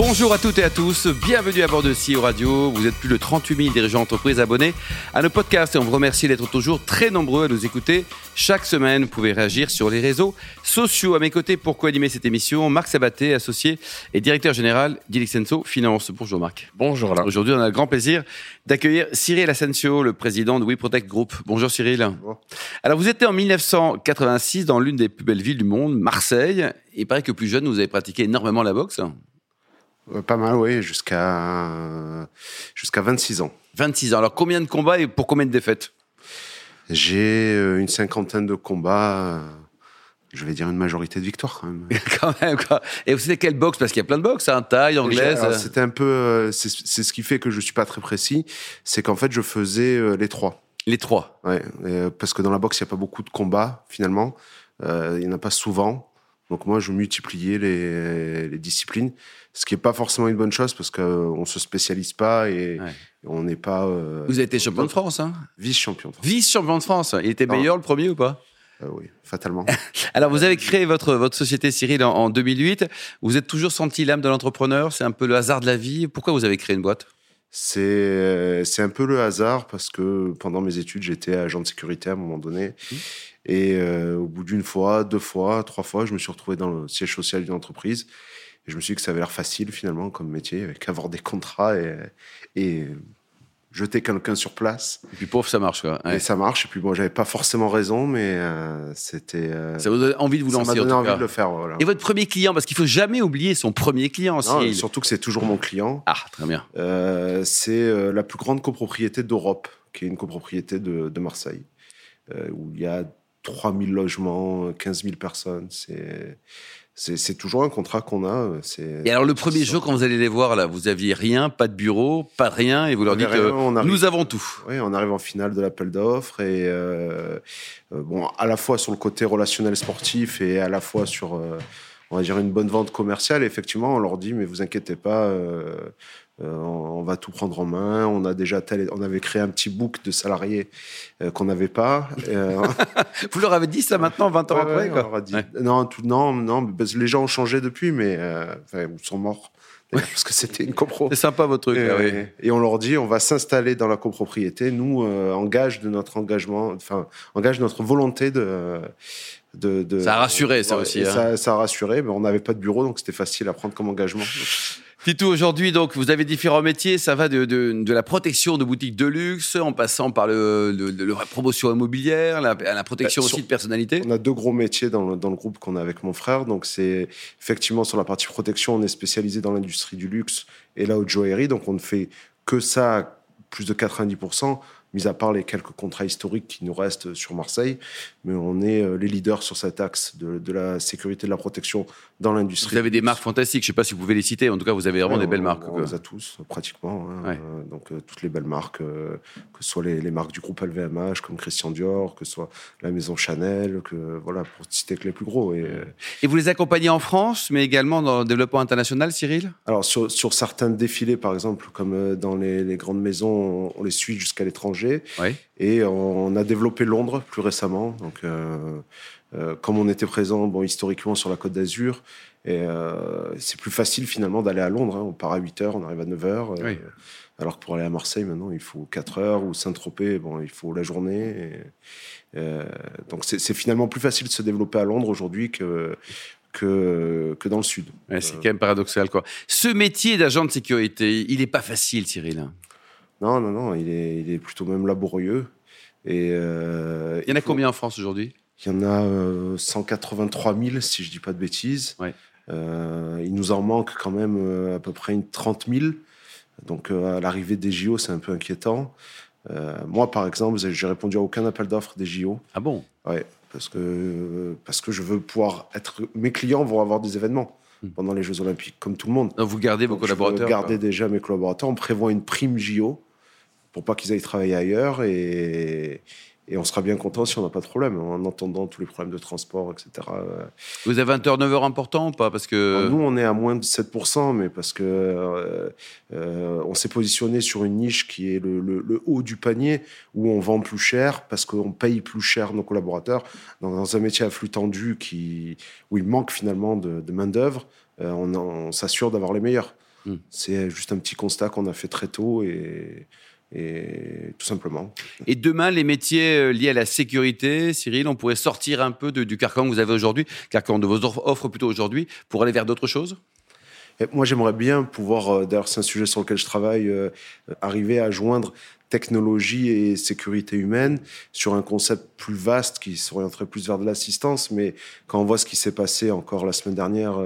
Bonjour à toutes et à tous, bienvenue à bord de CEO Radio. Vous êtes plus de 38 000 dirigeants d'entreprise abonnés à nos podcasts et on vous remercie d'être toujours très nombreux à nous écouter. Chaque semaine, vous pouvez réagir sur les réseaux sociaux. À mes côtés, pour co-animer cette émission, Marc Sabaté, associé et directeur général d'Ilixenso Finance. Bonjour Marc. Bonjour Alain. Aujourd'hui, on a le grand plaisir d'accueillir Cyril Asensio, le président de WeProtect Group. Bonjour Cyril. Alors, vous étiez en 1986 dans l'une des plus belles villes du monde, Marseille. Il paraît que plus jeune, vous avez pratiqué énormément la boxe. Euh, Pas mal, oui, jusqu'à jusqu'à 26 ans. 26 ans. Alors, combien de combats et pour combien de défaites? J'ai euh, une cinquantaine de combats. euh, Je vais dire une majorité de victoires quand même. Quand même, quoi. Et vous savez quelle boxe? Parce qu'il y a plein de boxes, hein, taille, anglaise. C'était un peu, c'est ce qui fait que je suis pas très précis, c'est qu'en fait je faisais les trois. Les trois. Ouais, parce que dans la boxe il y a pas beaucoup de combats finalement, Euh, il y en a pas souvent. Donc moi je multipliais les, les disciplines, ce qui est pas forcément une bonne chose parce qu'on se spécialise pas et Ouais. on n'est pas euh, Vous avez été champion de France, hein? Vice-champion. de France. Vice-champion de France. Il était Non. meilleur le premier ou pas? Euh, oui, fatalement. Alors, vous avez créé votre, votre société, Cyril, en, en 2008. Vous êtes toujours senti l'âme de l'entrepreneur? C'est un peu le hasard de la vie? Pourquoi vous avez créé une boîte? C'est c'est un peu le hasard parce que pendant mes études, j'étais agent de sécurité à un moment donné. Mmh. Et euh, au bout d'une fois, deux fois, trois fois, je me suis retrouvé dans le siège social d'une entreprise. Et je me suis dit que ça avait l'air facile finalement comme métier, avec avoir des contrats et, et jeter quelqu'un sur place. Et puis, pauvre, ça marche, quoi. Ouais. Et ça marche. Et puis bon, j'avais pas forcément raison, mais euh, c'était. euh, Ça vous donne envie de vous ça lancer, m'a en donné envie cas. de le faire. Voilà. Et votre premier client Parce qu'il faut jamais oublier son premier client, Non, surtout que c'est toujours mon client. Ah, très bien. Euh, c'est la plus grande copropriété d'Europe, qui est une copropriété de, de Marseille, où il y a 3000 logements, 15 000 personnes. C'est, toujours un contrat qu'on a. euh, C'est, Et alors, le premier jour, quand vous allez les voir, là, vous aviez rien, pas de bureau, pas de rien, et vous leur dites rien, arrive. nous avons tout. Oui, on arrive en finale de l'appel d'offres et euh, euh, bon, à la fois sur le côté relationnel sportif et à la fois sur, euh, on va dire, une bonne vente commerciale. Effectivement, on leur dit, mais vous inquiétez pas, euh, on va tout prendre en main. On a déjà tel, on avait créé un petit book de salariés euh, qu'on n'avait pas. Euh, Vous leur avez dit ça maintenant, 20 ans ouais, après quoi. on leur a dit- Ouais. Non, tout, non, non, parce que les gens ont changé depuis, mais ils sont morts. Parce que c'était une copro. C'est sympa votre truc, Et, là, oui. et on leur dit, on va s'installer dans la copropriété. Nous, engage de notre engagement, enfin, engage notre volonté de. de, de- Ça a rassuré, ça aussi, hein. Ça, ça a rassuré, mais on n'avait pas de bureau, donc c'était facile à prendre comme engagement. Titou, aujourd'hui, donc, vous avez différents métiers. Ça va de, de, de la protection de boutiques de luxe, en passant par le, le- le- la promotion immobilière, la, la protection Bah, aussi de personnalité. On a deux gros métiers dans le, dans le groupe qu'on a avec mon frère. Donc, c'est effectivement sur la partie protection, on est spécialisé dans l'industrie du luxe et la haute joaillerie. Donc, on ne fait que ça plus de 90%, mis à part les quelques contrats historiques qui nous restent sur Marseille. Mais on est euh, les leaders sur cet axe de, de la sécurité et de la protection dans l'industrie. Vous avez des marques fantastiques. Je ne sais pas si vous pouvez les citer. En tout cas, vous avez vraiment Ouais, des belles marques. On, les a tous, pratiquement. hein. Ouais. Euh, donc, euh, toutes les belles marques, que ce soit les, les marques du groupe LVMH, comme Christian Dior, que ce soit la maison Chanel, que, voilà, pour citer que les plus gros. Et, Et vous les accompagnez en France, mais également dans le développement international, Cyril? Alors, sur, sur certains défilés, par exemple, comme dans les, les grandes maisons, on, on les suit jusqu'à l'étranger. Oui. Et on a développé Londres plus récemment. Donc, euh, euh, comme on était présent bon, historiquement sur la Côte d'Azur, et euh, c'est plus facile finalement d'aller à Londres. hein. On part à 8 heures, on arrive à 9 heures. euh, Oui. Alors que pour aller à Marseille, maintenant, il faut 4 heures ou Saint-Tropez, bon, il faut la journée. et, donc, c'est finalement plus facile de se développer à Londres aujourd'hui que, que, que dans le sud. Ouais, C'est quand même paradoxal. Quoi. Ce métier d'agent de sécurité, il n'est pas facile, Cyril. Non, non, non, il est, il est plutôt même laborieux. Et, euh, Il y en a faut- combien en France aujourd'hui? Il y en a euh, 183 000, si je dis pas de bêtises. Ouais. Euh, il nous en manque quand même euh, à peu près une 30 000. Donc euh, à l'arrivée des JO, c'est un peu inquiétant. Euh, moi, par exemple, j'ai répondu à aucun appel d'offres des JO. Ah bon? Ouais, parce que, parce que je veux pouvoir être. Mes clients vont avoir des événements Hmm. pendant les Jeux Olympiques, comme tout le monde. Vous gardez vos Donc, je collaborateurs garder quoi. déjà mes collaborateurs. On prévoit une prime JO pour pas qu'ils aillent travailler ailleurs. Et, et on sera bien content si on n'a pas de problème, en entendant tous les problèmes de transport, etc. Vous avez un turnover important ou pas? Parce que... Nous, on est à moins de 7%, mais parce que euh, euh, on s'est positionné sur une niche qui est le, le, haut du panier, où on vend plus cher, parce qu'on paye plus cher nos collaborateurs. Dans, un métier à flux tendu qui, où il manque finalement de, de main-d'œuvre, euh, on, on s'assure d'avoir les meilleurs. Hmm. C'est juste un petit constat qu'on a fait très tôt et et tout simplement. Et demain, les métiers euh, liés à la sécurité, Cyril, on pourrait sortir un peu du carcan que vous avez aujourd'hui, carcan de vos offres plutôt aujourd'hui, pour aller vers d'autres choses? Moi, j'aimerais bien pouvoir, euh, d'ailleurs, c'est un sujet sur lequel je travaille, euh, arriver à joindre technologie et sécurité humaine sur un concept plus vaste qui s'orienterait plus vers de l'assistance. Mais quand on voit ce qui s'est passé encore la semaine dernière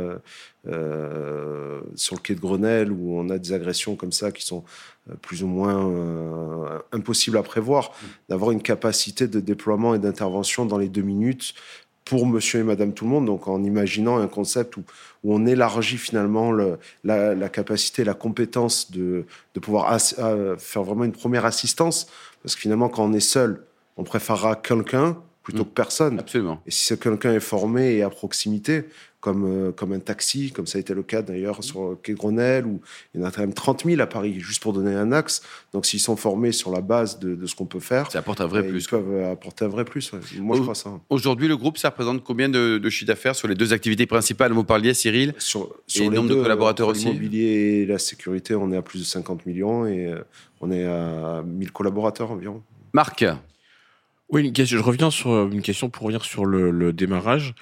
euh, sur le quai de Grenelle, où on a des agressions comme ça qui sont euh, plus ou moins euh, impossibles à prévoir, d'avoir une capacité de déploiement et d'intervention dans les deux minutes pour monsieur et madame tout le monde, donc en imaginant un concept où, où on élargit finalement le, la, la, capacité, la compétence de, de pouvoir faire vraiment une première assistance, parce que finalement quand on est seul, on préférera quelqu'un plutôt mm. que personne. Absolument. Et si quelqu'un est formé et à proximité, comme, euh, comme un taxi, comme ça a été le cas d'ailleurs sur Quai Grenelle, où il y en a quand même 30 000 à Paris, juste pour donner un axe. Donc s'ils sont formés sur la base de, de ce qu'on peut faire, ça apporte un vrai ben, plus. Ils peuvent apporter un vrai plus. Moi, je crois ça. Aujourd'hui, le groupe, ça représente combien de, de chiffre d'affaires sur les deux activités principales? Vous parliez, Cyril Sur, sur et le nombre de collaborateurs aussi L'immobilier et la sécurité, on est à plus de 50 millions et euh, on est à 1000 collaborateurs environ. Marc oui, une question, je reviens sur euh, une question pour revenir sur le, le démarrage.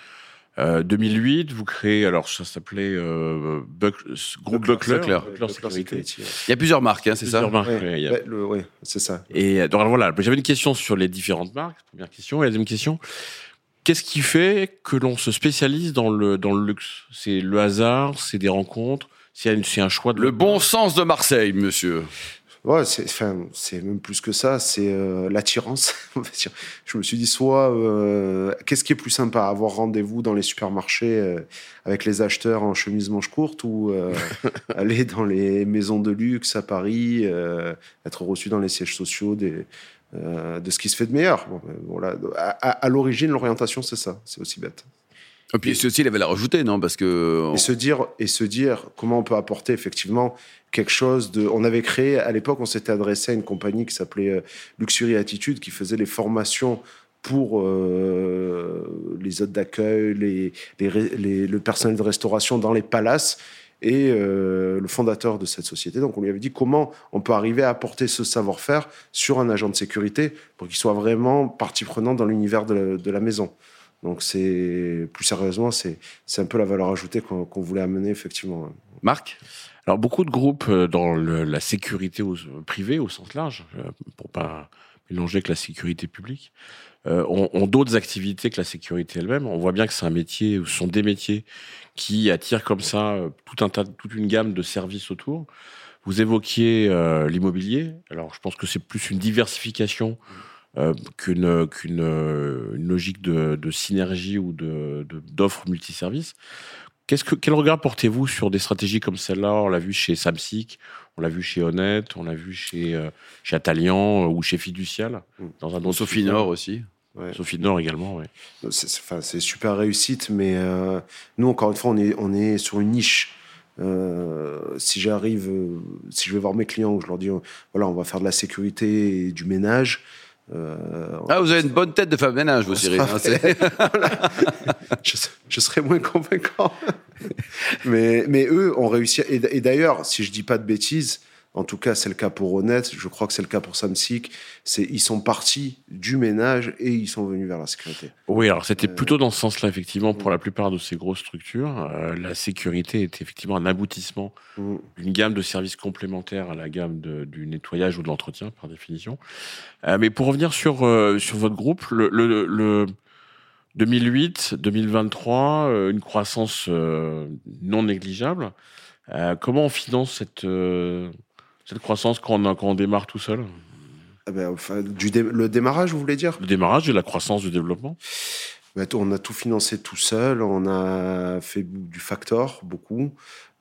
Euh, 2008, vous créez, alors ça s'appelait euh, Buck, Groupe Buckler, Buckler. Buckler Sécurité. Il y a plusieurs marques, hein, c'est ça Plusieurs marques, Oui, a- ouais, c'est ça. Et euh, donc voilà, j'avais une question sur les différentes marques. Première question. Et la deuxième question, qu'est-ce qui fait que l'on se spécialise dans le dans le luxe? C'est le hasard, c'est des rencontres, c'est un, c'est un choix de Le bon sens de Marseille, monsieur. Ouais, c'est, enfin, c'est même plus que ça, c'est euh, l'attirance. Je me suis dit, soit, euh, qu'est-ce qui est plus sympa, avoir rendez-vous dans les supermarchés euh, avec les acheteurs en chemise manche courte ou aller dans les maisons de luxe à Paris, être reçu dans les sièges sociaux des, de ce qui se fait de meilleur. Bon, voilà. à, à- à l'origine, l'orientation, c'est ça, c'est aussi bête. Et puis c'est aussi la valeur ajoutée, non? Parce que Et se dire et se dire comment on peut apporter effectivement quelque chose de. On avait créé à l'époque, on s'était adressé à une compagnie qui s'appelait euh, Luxury Attitude, qui faisait les formations pour euh, les hôtes d'accueil, les, les, le personnel de restauration dans les palaces. Et euh, le fondateur de cette société, donc on lui avait dit comment on peut arriver à apporter ce savoir-faire sur un agent de sécurité pour qu'il soit vraiment partie prenante dans l'univers la- de la maison. Donc c'est plus sérieusement, c'est c'est un peu la valeur ajoutée qu'on qu'on voulait amener effectivement. Marc? Alors beaucoup de groupes euh, dans le- la sécurité au, privée au sens large, euh, pour pas mélanger avec la sécurité publique, euh, ont, ont d'autres activités que la sécurité elle-même. On voit bien que c'est un métier, ou ce sont des métiers qui attirent comme ça euh, tout un tas, toute une gamme de services autour. Vous évoquiez euh, l'immobilier. Alors je pense que c'est plus une diversification euh, qu'une qu'une euh, une logique de, de synergie ou de de- d'offres multiservices. Qu'est-ce que, quel regard portez-vous sur des stratégies comme celle-là? On l'a vu chez Samsic, on l'a vu chez Honnête, on l'a vu chez, euh, chez Atalian euh, ou chez Fiducial. Mm. Dans un Sophie Nord aussi. Ouais. Sophie Nord également, oui. C'est c'est- enfin, c'est super réussite, mais euh, nous encore une fois, on est on est sur une niche. Euh, si j'arrive, euh, si je vais voir mes clients, je leur dis euh, voilà, on va faire de la sécurité et du ménage. Euh, Ah, vous avez une bonne tête de femme ménage, vous, Cyril. hein, je, je serais moins convaincant. mais, mais eux ont réussi. Et d'ailleurs, si je dis pas de bêtises, en tout cas, c'est le cas pour Honnête, je crois que c'est le cas pour Samsic, ils sont partis du ménage et ils sont venus vers la sécurité. Oui, alors c'était Euh, plutôt dans ce sens-là, effectivement, pour la plupart de ces grosses structures. Euh, la sécurité est effectivement un aboutissement Mm. d'une gamme de services complémentaires à la gamme de- du nettoyage ou de l'entretien, par définition. Euh, mais pour revenir sur, sur votre groupe, le, le, le 2008, 2023, euh, une croissance non négligeable. Comment on finance cette, cette croissance quand on, démarre tout seul Ah ben, enfin, du dé- le démarrage, vous voulez dire? Le démarrage et la croissance du développement Ben, On a tout financé tout seul, on a fait du factor, beaucoup.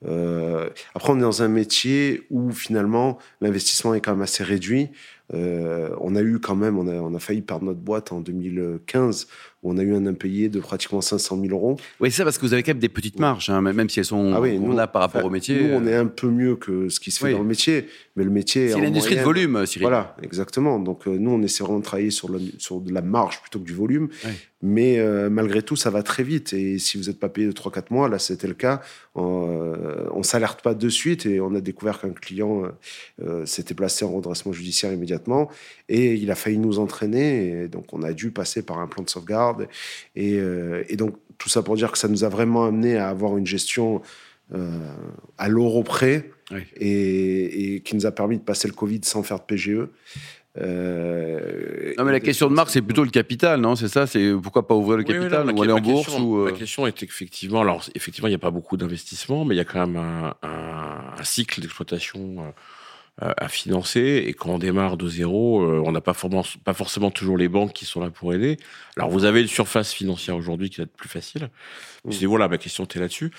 Euh, après, on est dans un métier où finalement l'investissement est quand même assez réduit. Euh, on a eu quand même, on a, on a failli perdre notre boîte en 2015 où on a eu un impayé de pratiquement 500 000 euros. Oui, c'est ça, parce que vous avez quand même des petites marges, hein, même si elles sont Ah oui, nous, là par rapport enfin, au métier. Nous, on euh, est un peu mieux que ce qui se fait Oui. dans le métier, mais le métier. C'est l'industrie de volume, Cyril. Voilà, exactement. Donc euh, nous, on essaie vraiment de travailler sur, le- sur de la marge plutôt que du volume. Mais euh, malgré tout, ça va très vite. Et si vous n'êtes pas payé de 3-4 mois, là, c'était le cas, euh, on s'alerte pas de suite et on a découvert qu'un client euh, euh, s'était placé en redressement judiciaire immédiatement. Et il a failli nous entraîner. Et donc, on a dû passer par un plan de sauvegarde. Et, euh, et donc, tout ça pour dire que ça nous a vraiment amené à avoir une gestion euh, à l'euro près Oui. et, et qui nous a permis de passer le Covid sans faire de PGE. Euh, Non, mais la question de marque, c'est plutôt le capital, non? C'est ça C'est pourquoi pas ouvrir le Oui, oui, capital non, ou la- aller en bourse question- ou, euh, La question est effectivement, alors effectivement, il n'y a pas beaucoup d'investissement, mais il y a quand même un, un- un cycle d'exploitation euh, à- financer. Et quand on démarre de zéro, euh, on n'a pas, forcément- pas forcément toujours les banques qui sont là pour aider. Alors vous avez une surface financière aujourd'hui qui est plus facile. Mm. C'est voilà, ma question était là-dessus.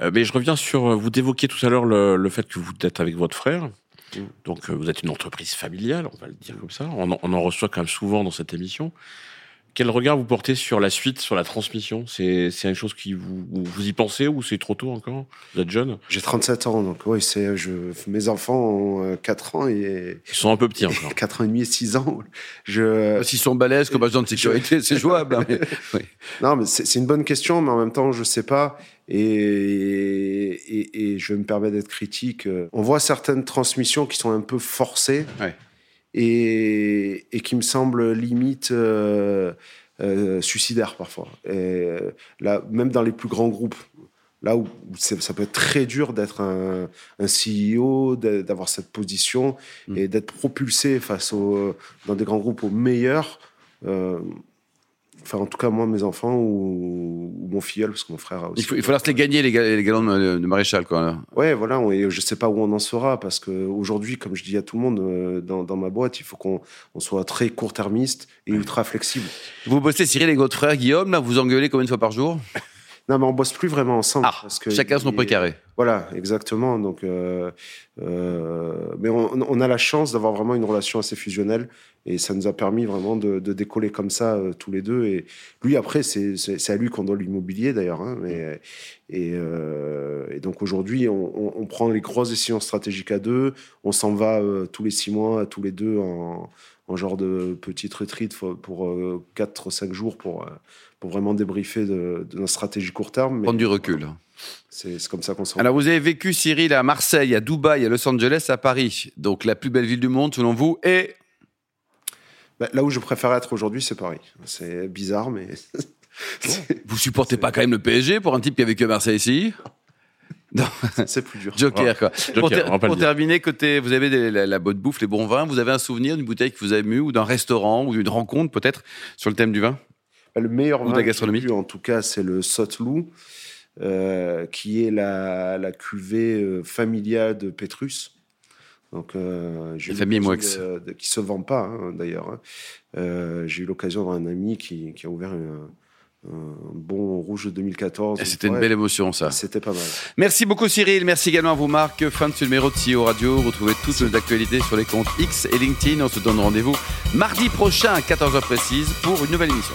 Euh, mais je reviens sur, euh, vous évoquiez tout à l'heure le, le fait que vous êtes avec votre frère. Mm. Donc euh, vous êtes une entreprise familiale, on va le dire comme ça. On en, on en reçoit quand même souvent dans cette émission. Quel regard vous portez sur la suite, sur la transmission? C'est c'est une chose qui vous, vous y pensez ou c'est trop tôt encore? Vous êtes jeune? J'ai 37 ans, donc oui, c'est, je, mes enfants ont euh, 4 ans et Ils sont un peu petits encore. 4 ans et demi et 6 ans. Je, S'ils sont balèzes comme agent de sécurité, c'est jouable. hein, mais- oui. non, mais c'est, c'est une bonne question, mais en même temps, je sais pas. Et, et, et je me permets d'être critique. On voit certaines transmissions qui sont un peu forcées Ouais. Et, et qui me semblent limite euh, euh, suicidaires parfois. Et euh, là, même dans les plus grands groupes, là où ça peut être très dur d'être un, un CEO, d'a- d'avoir cette position Mm. et d'être propulsé face au, dans des grands groupes aux meilleurs. euh, Enfin, en tout cas, moi, mes enfants ou, ou mon filleul, parce que mon frère a aussi. Il faut, il faut leur se les gagner, les, ga- les galons de, de maréchal. Quoi. là. Ouais, voilà, on- et je sais pas où on en sera parce que aujourd'hui, comme je dis à tout le monde euh, dans, dans ma boîte, il faut qu'on on soit très court-termiste et ultra flexible. Vous bossez, Cyril, avec votre frère Guillaume, là, vous engueulez combien de fois par jour? Non, mais on bosse plus vraiment ensemble. Ah, parce que chacun son précaré. Voilà, exactement. Donc, euh, euh, mais on, a la chance d'avoir vraiment une relation assez fusionnelle et ça nous a permis vraiment de, décoller comme ça euh, tous les deux. Et lui, après, c'est à lui qu'on doit l'immobilier d'ailleurs. hein, et, donc aujourd'hui, on, prend les grosses décisions stratégiques à deux. On s'en va tous les six mois, tous les deux en, en genre de petite retreat pour, pour 4-5 jours pour, pour vraiment débriefer de, de notre stratégie court terme. Prendre du recul. C'est comme ça qu'on s'en Alors, vous avez vécu, Cyril, à Marseille, à Dubaï, à Los Angeles, à Paris. Donc, la plus belle ville du monde, selon vous, est. Bah, là où je préfère être aujourd'hui, c'est Paris. C'est bizarre, mais Vous supportez pas quand même le PSG pour un type qui a vécu à Marseille ici? C'est plus dur. Joker, quoi. Joker, pour ter- on pour terminer, côté, vous avez des- la, la bonne bouffe, les bons vins. Vous avez un souvenir d'une bouteille qui vous a ému ou d'un restaurant ou d'une rencontre, peut-être, sur le thème du vin? Bah, Le meilleur Ou de vin la que gastronomie. j'ai bu, en tout cas, c'est le Sotelou, euh, qui est la, la cuvée euh, familiale de Pétrus. Donc, euh, j'ai de- de- qui se vend pas, hein, d'ailleurs. hein. Euh, j'ai eu l'occasion d'un ami qui, qui a ouvert une- un bon rouge de 2014. Et C'était une belle émotion, ça. C'était pas mal. Merci beaucoup, Cyril. Merci également à vous, Marc. Fin de ce numéro de CEO Radio. Retrouvez toutes nos actualités sur les comptes X et LinkedIn. On se donne rendez-vous mardi prochain à 14h précise pour une nouvelle émission.